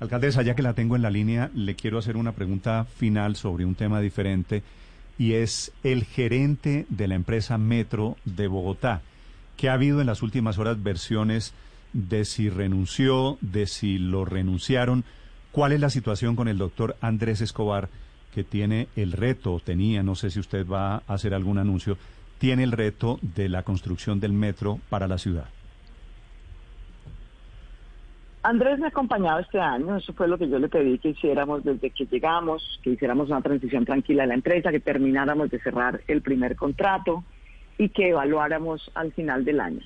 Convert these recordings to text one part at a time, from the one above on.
Alcaldesa, ya que la tengo en la línea, le quiero hacer una pregunta final sobre un tema diferente y es el gerente de la empresa Metro de Bogotá, que ha habido en las últimas horas versiones de si renunció, de si lo renunciaron. ¿Cuál es la situación con el doctor Andrés Escobar, que tiene el reto, tenía, no sé si usted va a hacer algún anuncio, tiene el reto de la construcción del metro para la ciudad? Andrés me ha acompañado este año, eso fue lo que yo le pedí que hiciéramos desde que llegamos, que hiciéramos una transición tranquila de la empresa, que termináramos de cerrar el primer contrato y que evaluáramos al final del año.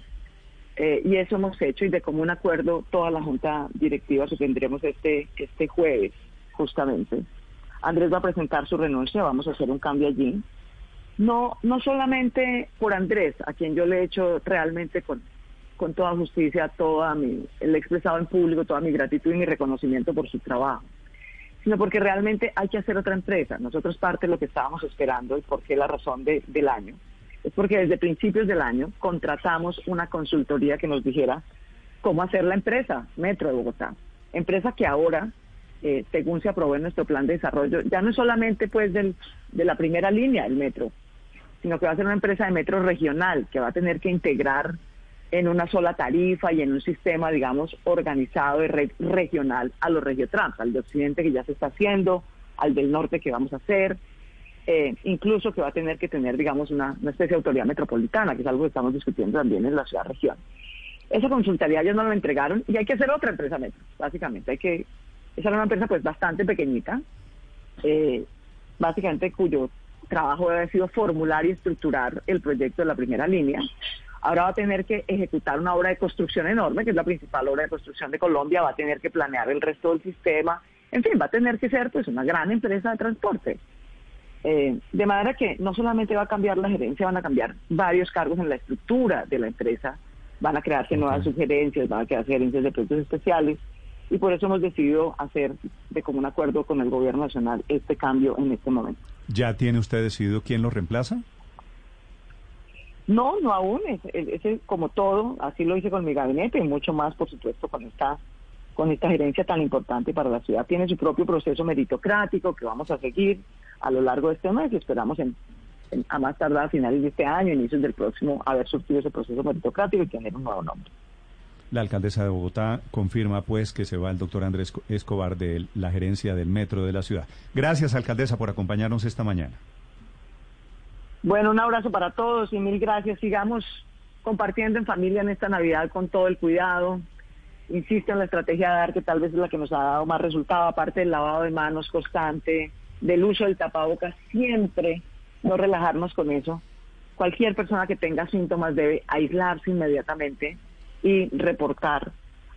Eh, y eso hemos hecho y de común acuerdo toda la junta directiva que tendremos este, este jueves, justamente. Andrés va a presentar su renuncia, vamos a hacer un cambio allí. No, no solamente por Andrés, a quien yo le he hecho realmente con, con toda justicia, toda mi, le he expresado en público toda mi gratitud y mi reconocimiento por su trabajo, sino porque realmente hay que hacer otra empresa. Nosotros parte de lo que estábamos esperando y por qué la razón de, del año es porque desde principios del año contratamos una consultoría que nos dijera cómo hacer la empresa Metro de Bogotá. Empresa que ahora, eh, según se aprobó en nuestro plan de desarrollo, ya no es solamente pues del, de la primera línea del metro, sino que va a ser una empresa de metro regional que va a tener que integrar en una sola tarifa y en un sistema, digamos, organizado y regional a los regiotrans, al de Occidente que ya se está haciendo, al del norte que vamos a hacer, eh, incluso que va a tener que tener, digamos, una, especie de autoridad metropolitana, que es algo que estamos discutiendo también en la ciudad-región. Esa consultoría ya no la entregaron y hay que hacer otra empresa metro, básicamente. Hay que, esa era una empresa pues bastante pequeñita, eh, básicamente cuyo trabajo ha sido formular y estructurar el proyecto de la primera línea. Ahora va a tener que ejecutar una obra de construcción enorme, que es la principal obra de construcción de Colombia, va a tener que planear el resto del sistema, en fin, va a tener que ser pues una gran empresa de transporte. Eh, de manera que no solamente va a cambiar la gerencia, van a cambiar varios cargos en la estructura de la empresa, van a crearse nuevas sugerencias, van a crearse gerencias de proyectos especiales y por eso hemos decidido hacer de común acuerdo con el gobierno nacional este cambio en este momento. ¿Ya tiene usted decidido quién lo reemplaza? No, no aún, es, como todo, así lo hice con mi gabinete y mucho más, por supuesto, con esta con esta gerencia tan importante para la ciudad. Tiene su propio proceso meritocrático que vamos a seguir a lo largo de este mes y esperamos en, a más tardar a finales de este año, inicios del próximo, haber surtido ese proceso meritocrático y tener un nuevo nombre. La alcaldesa de Bogotá confirma pues que se va el doctor Andrés Escobar de la gerencia del metro de la ciudad. Gracias, alcaldesa, por acompañarnos esta mañana. Bueno, un abrazo para todos y mil gracias. Sigamos compartiendo en familia en esta Navidad con todo el cuidado. Insisto en la estrategia de dar que tal vez es la que nos ha dado más resultado, aparte del lavado de manos constante, del uso del tapabocas, siempre no relajarnos con eso. Cualquier persona que tenga síntomas debe aislarse inmediatamente y reportar